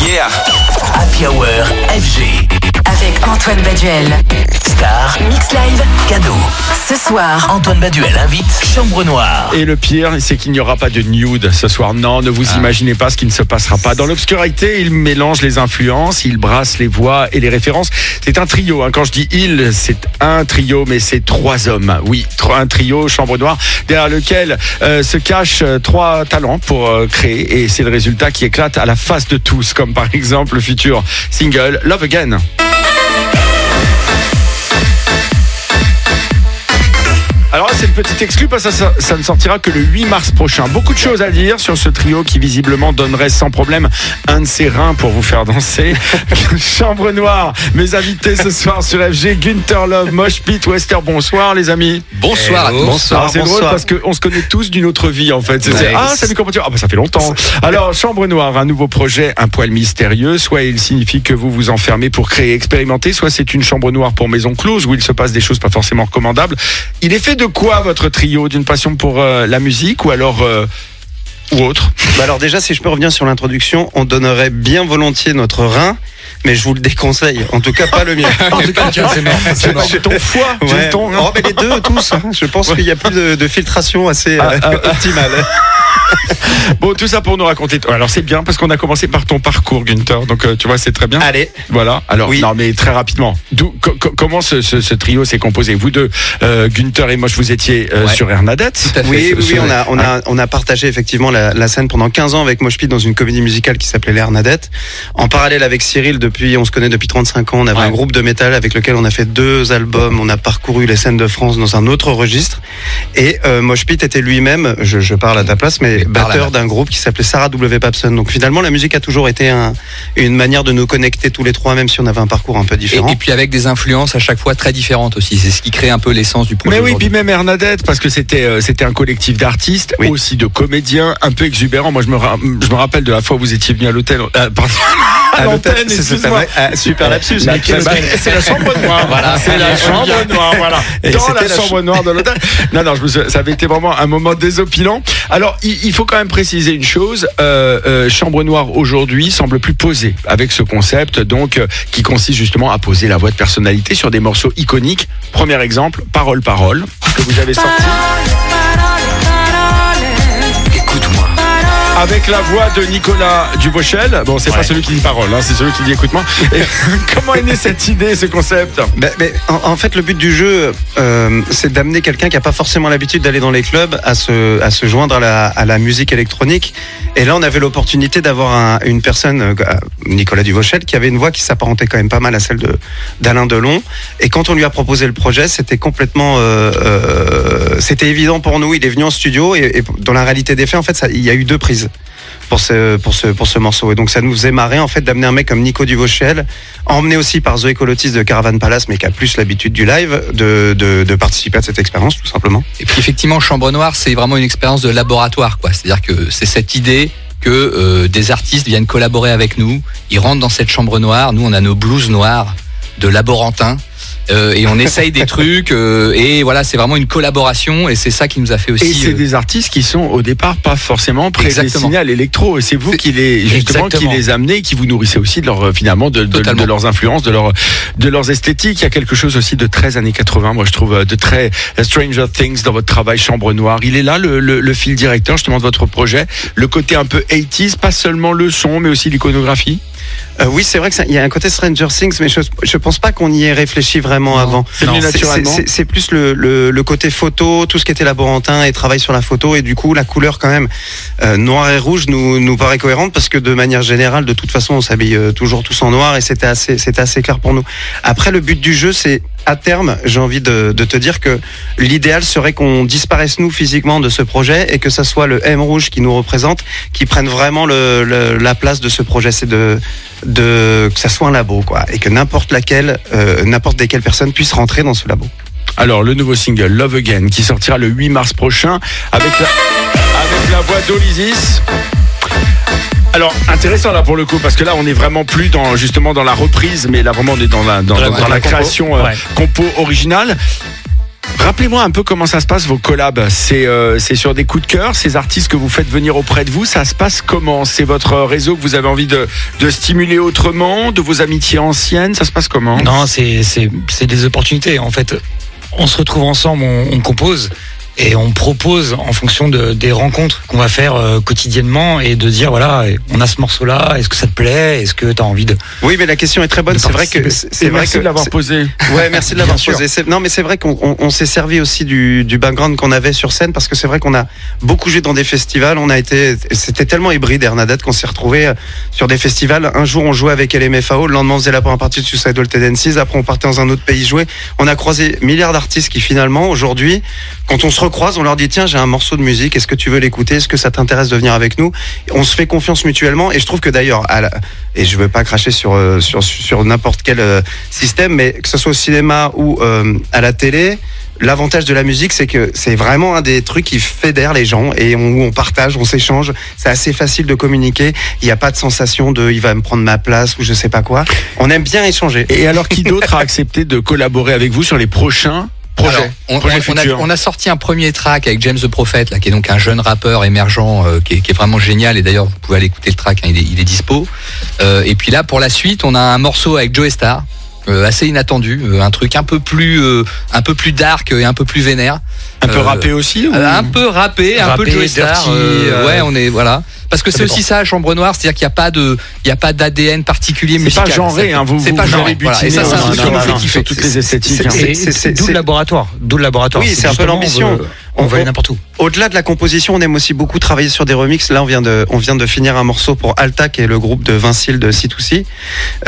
Yeah. Happy Hour FG. Avec Antoine Baduel. Star. Mix Live. Cadeau. Ce soir. Antoine Baduel invite Chambre Noire. Et le pire, c'est qu'il n'y aura pas de nude ce soir. Non, ne vous Ah. imaginez pas ce qui ne se passera pas. Dans l'obscurité, il mélange les influences, il brasse les voix et les références. C'est un trio. hein. Quand je dis il, c'est un trio, mais c'est trois hommes. Oui, un trio, Chambre Noire, derrière lequel euh, se cachent euh, trois talents pour euh, créer. Et c'est le résultat qui éclate à la face de tous, comme par exemple le futur single Love Again. Alors là, c'est le petit exclu parce que ça, ça, ça ne sortira que le 8 mars prochain. Beaucoup de choses à dire sur ce trio qui visiblement donnerait sans problème un de ses reins pour vous faire danser. Chambre Noire, mes invités ce soir sur FG, Gunther Love, Mosh Pit, Wester, bonsoir les amis. Bonsoir à tous. Alors, c'est drôle parce qu'on se connaît tous d'une autre vie en fait. Ah salut comment tu Ah bah ça fait longtemps. Alors Chambre Noire, un nouveau projet, un poil mystérieux. Soit il signifie que vous vous enfermez pour créer, expérimenter, soit c'est une chambre noire pour maison close où il se passe des choses pas forcément recommandables. Il est fait de quoi votre trio? D'une passion pour euh, la musique ou alors euh, ou autre? Bah alors déjà, si je peux revenir sur l'introduction, on donnerait bien volontiers notre rein, mais je vous le déconseille. En tout cas, pas le mien. En tout cas, c'est ton foie, Ouais. ton- Oh, mais les deux, tous. hein. Je pense qu'il y a plus de, de filtration assez euh, Ah, ah, optimale. Bon, tout ça pour nous raconter. Alors c'est bien parce qu'on a commencé par ton parcours, Gunther. Donc euh, tu vois, c'est très bien. Allez. Voilà. Alors, Oui. non, mais très rapidement. Co- comment ce, ce- ce trio s'est composé? Vous deux, euh, Gunther et Moche, vous étiez euh, Ouais. sur Hernadette. Tout à fait. Oui, oui, on a, on a, on a partagé effectivement la, la scène pendant 15 ans avec Moshpit dans une comédie musicale qui s'appelait L'Air Nadette. En parallèle avec Cyril, depuis, on se connaît depuis 35 ans, on avait Ouais. un groupe de métal avec lequel on a fait deux albums, on a parcouru les scènes de France dans un autre registre. Et euh, Moshpit était lui-même, je, je parle à ta place, mais batteur d'un groupe qui s'appelait Sarah W. Papson. Donc finalement, la musique a toujours été un- une manière de nous connecter tous les trois, même si on avait un parcours un peu différent. et puis avec des influences à chaque fois très différentes aussi. C'est ce qui crée un peu l'essence du projet. Mais oui, puis même Hernadette, parce que c'était euh, c'était un collectif d'artistes, Oui. aussi de comédiens, un peu exubérants. Moi, je me, ra- je me rappelle de la fois où vous étiez venu à l'hôtel. euh, pardon. À l'antenne, excuse-moi. Ah, super lapsus. C'est la chambre noire. Voilà. c'est la chambre noire. Voilà. Dans c'était la la chambre noire de l'hôtel. Non, non, je me suis- ça avait été vraiment un moment désopilant. Alors, il, il faut quand même préciser une chose. Euh, euh, chambre noire aujourd'hui semble plus posée avec ce concept, donc euh, qui consiste justement à poser la voix de personnalité sur des morceaux iconiques. Premier exemple, Parole Parole, que vous avez sorti. Écoute-moi. Avec la voix de Nicolas Duvauchel. Bon, c'est pas celui qui dit parole, hein, c'est celui qui dit écoute-moi. Comment est née cette idée, ce concept? Ben, ben, en, en fait, le but du jeu, euh, c'est d'amener quelqu'un qui n'a pas forcément l'habitude d'aller dans les clubs à se, à se joindre à la, à la musique électronique. Et là, on avait l'opportunité d'avoir un- une personne, euh, Nicolas Duvauchel, qui avait une voix qui s'apparentait quand même pas mal à celle de d'Alain Delon. Et quand on lui a proposé le projet, c'était complètement, euh, euh, c'était évident pour nous. Il est venu en studio et, et dans la réalité des faits, en fait, ça, il y a eu deux prises pour ce, morceau. Et donc, ça nous faisait marrer, en fait, d'amener un mec comme Nico Duvauchel, emmené aussi par Zoé Colotis de Caravan Palace, mais qui a plus l'habitude du live, de, participer à cette expérience, tout simplement. Et puis effectivement, Chambre Noire, c'est vraiment une expérience de laboratoire. C'est-à-dire que c'est cette idée que euh, des artistes viennent collaborer avec nous. Ils rentrent dans cette chambre noire. Nous, on a nos blouses noires de laborantins. Euh, et on essaye des trucs. euh, et voilà, c'est vraiment une collaboration. Et c'est ça qui nous a fait Et aussi. c'est euh, des artistes qui sont au départ pas forcément prédestinés à l'électro. Et c'est vous qui les justement Exactement. qui les amenez, qui vous nourrissez aussi de leur finalement de, de, Totalement. de leurs influences, de leur de leurs esthétiques. Il y a quelque chose aussi de très années 80. Moi, je trouve de très Stranger Things dans votre travail Chambre Noire. Il est là le, le, le fil directeur justement de votre projet. Le côté un peu 80s, pas seulement le son, mais aussi l'iconographie? Euh, oui, c'est vrai qu'il y a un côté Stranger Things, mais je, je pense pas qu'on y ait réfléchi vraiment Non. avant. C'est venu C'est- naturellement. c'est- C'est plus le, le, le côté photo, tout ce qui était laborantin et travail sur la photo. Et du coup, la couleur quand même euh, noir et rouge nous, nous paraît cohérente parce que de manière générale, de toute façon, on s'habille euh, toujours tous en noir et c'était assez, c'était assez clair pour nous. Après, le but du jeu, c'est à terme, j'ai envie de, te dire que l'idéal serait qu'on disparaisse nous physiquement de ce projet et que ça soit le M rouge qui nous représente, qui prenne vraiment la place de ce projet. C'est de, que ça soit un labo, quoi, et que n'importe laquelle, euh, n'importe desquelles personnes puissent rentrer dans ce labo. Alors, le nouveau single Love Again qui sortira le 8 mars prochain avec la voix d'Olysis. Alors intéressant là pour le coup parce que là on est vraiment plus dans justement dans la reprise mais là vraiment on est dans la dans, Dans la- dans dans la la compo. création euh, compo originale. Rappelez-moi un peu comment ça se passe vos collabs. C'est euh, c'est sur des coups de cœur, ces artistes que vous faites venir auprès de vous, ça se passe comment? C'est votre réseau que vous avez envie de, de stimuler autrement, de vos amitiés anciennes, ça se passe comment? Non, c'est c'est c'est des opportunités. En fait, on se retrouve ensemble, on, on compose et on propose en fonction de, des rencontres qu'on va faire euh, quotidiennement et de dire voilà, on a ce morceau-là, est-ce que ça te plaît? Est-ce que tu as envie de Oui, mais la question est très bonne. C'est vrai que c'est vrai merci que de l'avoir posé. Ouais, merci de l'avoir posé. Non, mais c'est vrai qu'on on- on s'est servi aussi du, du background qu'on avait sur scène parce que c'est vrai qu'on a beaucoup joué dans des festivals. On a été, c'était tellement hybride Hernadette qu'on s'est retrouvé sur des festivals. Un jour, on jouait avec LMFAO. Le lendemain, on faisait la première partie de Suicidal Tendencies. Après, on partait dans un autre pays jouer. On a croisé milliards d'artistes qui finalement, aujourd'hui, quand on se recroise, on leur dit tiens, j'ai un morceau de musique. Est-ce que tu veux l'écouter? Est-ce que ça t'intéresse de venir avec nous? On se fait confiance mutuellement. Et je trouve que d'ailleurs, la- et je veux pas cracher sur euh, sur n'importe quel euh, système, mais que ce soit au cinéma ou euh, à la télé. L'avantage de la musique, c'est que c'est vraiment un des trucs qui fédère les gens et on, on partage, on s'échange. C'est assez facile de communiquer. Il n'y a pas de sensation de il va me prendre ma place ou je sais pas quoi. On aime bien échanger. Et alors, qui d'autre a accepté de collaborer avec vous sur les prochains Alors, on, a, futurs on a sorti un premier track avec James the Prophet, là, qui est donc un jeune rappeur émergent euh, qui, est, qui est vraiment génial. Et d'ailleurs, vous pouvez aller écouter le track, hein, il, est, il est dispo. Euh, et puis là, pour la suite, on a un morceau avec Joe Star, assez inattendu, euh, un truc un peu plus, euh, un peu plus dark et un peu plus vénère. Un peu Euh, rappé aussi ou- Euh, un peu rappé, un peu Rappé, Joe Star. dirty, euh, euh, ouais, on est voilà. Parce que ça c'est aussi ça, Chambre Noire, c'est-à-dire qu'il n'y a pas de, il y a pas d'ADN particulier C'est musical. pas genré, Ça- hein, vous, c'est vous, pas genré. Voilà. Et ça, c'est un truc qui nous fait kiffer. toutes les esthétiques. c'est- hein. c'est- c'est- d'où c'est- le laboratoire, d'où le laboratoire. Oui, c'est un peu l'ambition. On, va aller n'importe où. Au-delà de la composition, on aime aussi beaucoup travailler sur des remixes. Là, on vient de, on vient de finir un morceau pour Alta, qui est le groupe de Vincile de C2C.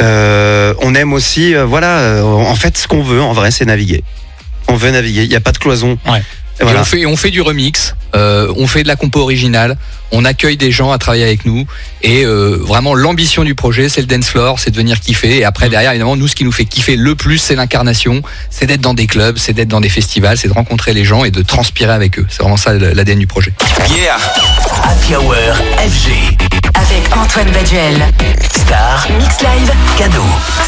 Euh, on aime aussi, euh, voilà, euh, en fait, ce qu'on veut, en vrai, c'est naviguer. On veut naviguer. Il n'y a pas de cloison. Ouais. Et on fait, on fait du remix, euh, on fait de la compo originale, on accueille des gens à travailler avec nous. Et euh, vraiment, l'ambition du projet, c'est le dance floor, c'est de venir kiffer. Et après, derrière, évidemment, nous, ce qui nous fait kiffer le plus, c'est l'incarnation, c'est d'être dans des clubs, c'est d'être dans des festivals, c'est de rencontrer les gens et de transpirer avec eux. C'est vraiment ça l'ADN du projet. Yeah. Happy Hour FG. Avec Antoine Baduel. Star. Mix Live. Cadeau.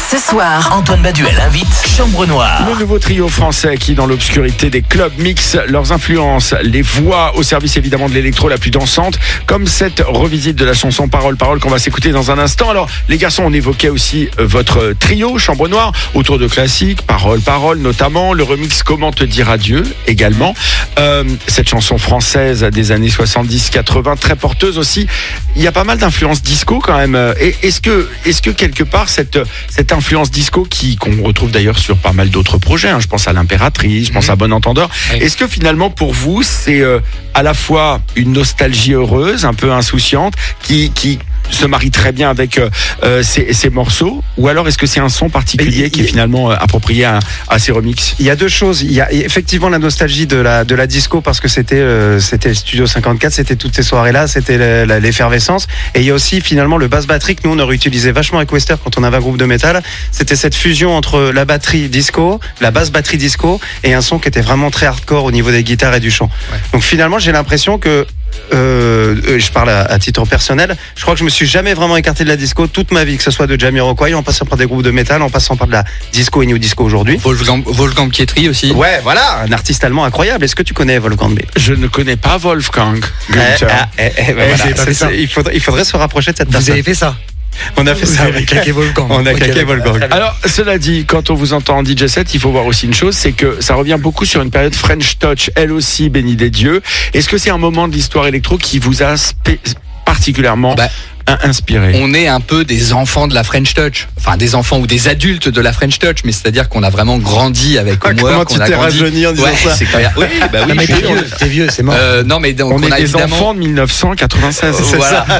Ce soir, Antoine Baduel invite Chambre Noire. Le nouveau trio français qui, dans l'obscurité des clubs, mixe leurs influences, les voix au service évidemment de l'électro la plus dansante, comme cette revisite de la chanson Parole Parole qu'on va s'écouter dans un instant. Alors, les garçons, on évoquait aussi euh, votre trio Chambre Noire autour de classiques, Parole Parole notamment, le remix Comment te dire adieu également. Euh, cette chanson française des années 70-80, très porteuse aussi. Il y a pas mal d'influences disco quand même. Est-ce que, est-ce que quelque part cette cette influence disco qui qu'on retrouve d'ailleurs sur pas mal d'autres projets, hein, je pense à l'impératrice, je pense Mhm. à Bon Entendeur. Oui. Est-ce que finalement pour vous c'est euh, à la fois une nostalgie heureuse, un peu insouciante, qui qui se marie très bien avec euh, euh, ces, ces morceaux, ou alors est-ce que c'est un son particulier qui est finalement euh, approprié à, à ces remixes? Il y a deux choses. Il y a effectivement la nostalgie de la de la disco parce que c'était euh, Studio 54, c'était toutes ces soirées là, c'était l'effervescence. Et il y a aussi finalement le bass batterie que nous on aurait utilisé vachement avec Wester quand on avait un groupe de métal. C'était cette fusion entre la batterie disco, la basse batterie disco et un son qui était vraiment très hardcore au niveau des guitares et du chant. Ouais. Donc finalement j'ai l'impression que euh, euh, je parle à, à titre personnel, je crois que je me suis jamais vraiment écarté de la disco toute ma vie, que ce soit de Jamiroquai, en passant par des groupes de métal, en passant par de la disco et new disco aujourd'hui. Wolfgang, Wolfgang Pietri aussi. Ouais, voilà, un artiste allemand incroyable. Est-ce que tu connais Wolfgang B? Je ne connais pas Wolfgang. Ah, eh, eh, ben Eh, voilà, vous pas ça. il, faudrait, il faudrait se rapprocher de cette Vous personne. avez fait ça On a fait ça. avec- claqué Wolfgang. On a claqué. Alors, cela dit, quand on vous entend en DJ set, il faut voir aussi une chose, c'est que ça revient beaucoup sur une période French Touch, elle aussi, bénie des dieux. Est-ce que c'est un moment de l'histoire électro qui vous a particulièrement Bah, inspiré on est un peu des enfants de la French Touch, enfin des enfants ou des adultes de la French Touch, mais c'est-à-dire qu'on a vraiment grandi avec Ah, Homework, comment tu t'es rajeuni en disant Ouais, ça c'est clair. Oui, bah oui, Non, mais je t'es vieux, t'es vieux, c'est mort. Euh, non, mais donc, On, on, est a des évidemment. enfants de 1996. C'est voilà.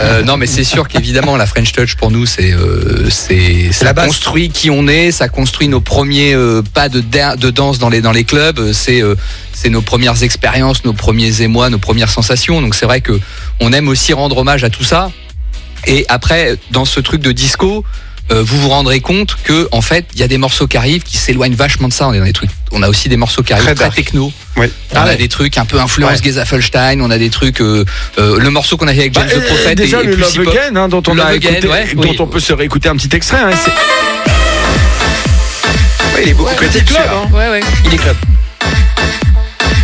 Euh, non, mais c'est sûr qu'évidemment la French Touch pour nous, c'est euh, c'est ça la base. construit qui on est, ça construit nos premiers euh, pas de, de danse dans les dans les clubs, euh, c'est euh, c'est nos premières expériences, nos premiers émois, nos premières sensations. Donc c'est vrai que on aime aussi rendre hommage à tout ça. Et après, dans ce truc de disco, euh, vous vous rendrez compte que en fait, il y a des morceaux qui arrivent qui s'éloignent vachement de ça. On est dans des trucs. On a aussi des morceaux qui arrivent Très techno. Oui. On Ah a ouais. des trucs un peu influence Ouais. On a des trucs. euh, euh, le morceau qu'on a fait avec Bah, James the Prophet déjà et, le Love. Again hein, dont on Love a Again, écouté, ouais, dont oui. on peut se réécouter un petit extrait. hein, il est beaucoup Petit critiqué. club, hein. Il est club.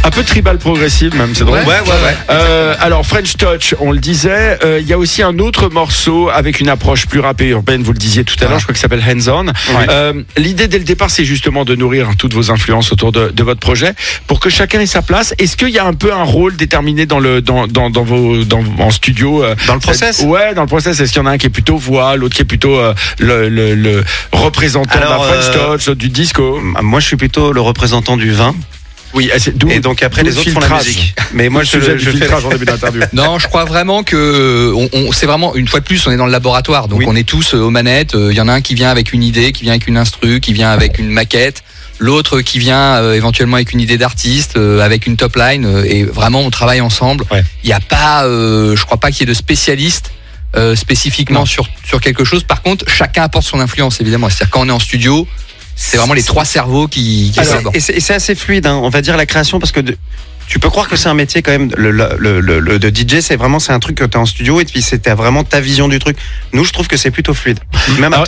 Un peu tribal progressive même, c'est drôle. Ouais, ouais, ouais. Euh, alors French Touch, on le disait, euh, il y a aussi un autre morceau avec une approche plus rap et urbaine, vous le disiez tout à l'heure, je crois qu'il s'appelle Hands On. Euh, L'idée dès le départ, c'est justement de nourrir toutes vos influences autour de, de votre projet pour que chacun ait sa place. Est-ce qu'il y a un peu un rôle déterminé dans le dans dans, dans vos dans en studio euh, Dans le process? Ouais, dans le process. Est-ce qu'il y en a un qui est plutôt voix, l'autre qui est plutôt euh, le, le, le représentant de la French Touch, du disco? Moi, je suis plutôt le représentant du vin. Oui, et d'où- Et donc après, les le autres font la musique. Mais moi, je, je fais en début d'interview. Non, je crois vraiment que on, on- c'est vraiment une fois de plus, on est dans le laboratoire, donc Oui. on est tous euh, aux manettes. Euh, Il y en a un qui vient avec une idée, qui vient avec une instru, qui vient avec une maquette, l'autre qui vient euh, éventuellement avec une idée d'artiste, euh, avec une top line, euh, et vraiment on travaille ensemble. Il Ouais. n'y a pas, euh, je crois pas qu'il y ait de spécialistes. euh, spécifiquement sur sur quelque chose. Par contre, chacun apporte son influence évidemment. C'est-à-dire quand on est en studio, c'est vraiment les trois cerveaux qui, qui Alors, et c'est assez fluide, hein, on va dire la création, parce que de- tu peux croire que c'est un métier quand même. Le, le, le- le- le- de DJ, c'est vraiment c'est un truc que tu es en studio et puis c'était vraiment ta vision du truc. Nous, je trouve que c'est plutôt fluide. Même à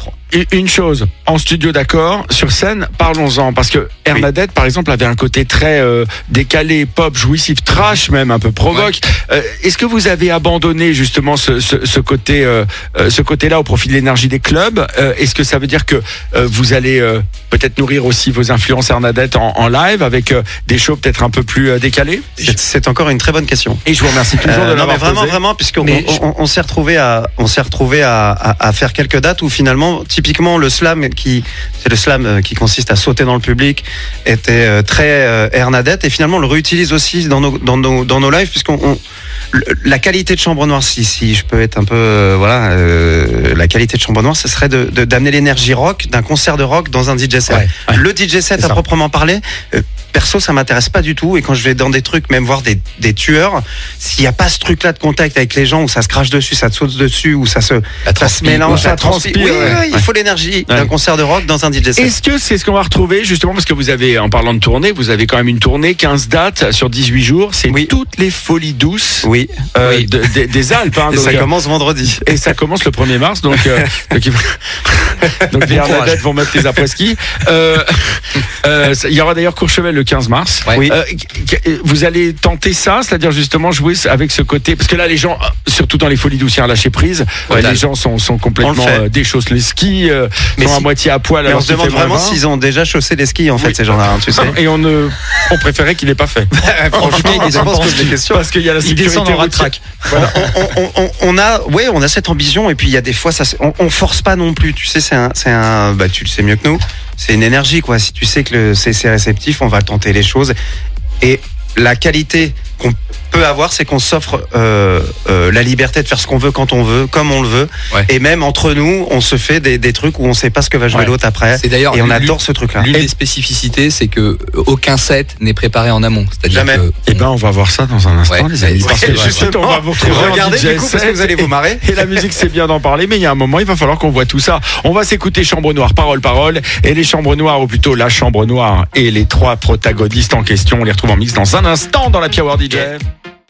Une chose, en studio d'accord, sur scène, parlons-en, parce que Hernadette, par exemple, avait un côté très euh, décalé, pop, jouissif, trash même, un peu provoque. Euh, Est-ce que vous avez abandonné justement ce, ce, ce côté, euh, ce côté-là au profit de l'énergie des clubs? Euh, Est-ce que ça veut dire que euh, vous allez euh, peut-être nourrir aussi vos influences Hernadette en, en live avec euh, des shows peut-être un peu plus euh, décalés? C'est- encore une très bonne question. Et je vous remercie toujours Euh, de non, l'avoir mais vraiment, posé. vraiment, puisqu'on on, on- on s'est retrouvé à, on s'est retrouvé à, à, à faire quelques dates où finalement, typiquement le slam qui, c'est le slam euh, qui consiste à sauter dans le public, était euh, très euh, Hernadette et finalement on le réutilise aussi dans nos, dans nos, dans nos lives puisqu'on la qualité de Chambre Noire, si, si je peux être un peu, euh, voilà, euh, la qualité de Chambre Noire, ce serait de de- d'amener l'énergie rock d'un concert de rock dans un DJ set. Ouais, ouais. Le DJ set à ça. proprement parler, euh, perso, ça m'intéresse pas du tout. Et quand je vais dans des trucs, même voir des, des tueurs, s'il n'y a pas ce truc-là de contact avec les gens où ça se crache dessus, ça te saute dessus, où ça se, ça se mélange, ça Ça transpire. transpire, Oui, ouais. oui, il faut l'énergie Ouais. d'un concert de rock dans un DJ set. Est-ce que c'est ce qu'on va retrouver justement parce que vous avez, en parlant de tournée, vous avez quand même une tournée, 15 dates sur 18 jours, c'est Oui. toutes les folies douces Oui. euh, Oui. de- des- des Alpes. hein, Et donc, ça euh, commence vendredi. et ça commence le 1er mars, donc, euh, donc, il faut- donc les vont mettre les après-ski. Euh, euh, il y aura d'ailleurs Courchevel le 15 mars. Oui. Euh, vous allez tenter ça, c'est-à-dire justement jouer avec ce côté, parce que là les gens, euh, surtout dans les folies douces, un lâcher prise, Ouais, les gens sont, sont On complètement le euh, déchaussent les skis, euh, Mais sont à moitié à poil. Mais on se demande vraiment 20. s'ils ont déjà chaussé les skis, en fait, Oui. ces gens-là, hein, tu sais. Et on, ne, on préférait qu'il n'ait pas fait. Franchement, des questions. Parce qu'il y a la sécurité en. Voilà. on, on- on- a, ouais, on a cette ambition et puis il y a des fois, ça, on, on force pas non plus. Tu sais, c'est un, un, bah, tu le sais mieux que nous. C'est une énergie, quoi. Si tu sais que c'est réceptif, on va tenter les choses. Et la qualité qu'on peut avoir, c'est qu'on s'offre euh, euh, la liberté de faire ce qu'on veut quand on veut, comme on le veut. Ouais. Et même entre nous, on se fait des, des trucs où on sait pas ce que va jouer Ouais. l'autre après. C'est d'ailleurs Et on adore ce truc-là. L'une des spécificités, c'est que aucun set n'est préparé en amont. C'est-à-dire Jamais. que Eh ben, on va voir ça dans un instant, Ouais. les amis. Parce que justement, on va vous retrouver regardez du coup parce que vous allez vous marrer. Et la musique, c'est bien d'en parler, mais il y a un moment, il va falloir qu'on voit tout ça. On va s'écouter Chambre Noire, parole, parole. Et les Chambres Noires, ou plutôt la Chambre Noire, et les trois protagonistes en question, on les retrouve en mix dans un instant dans la Power DJ.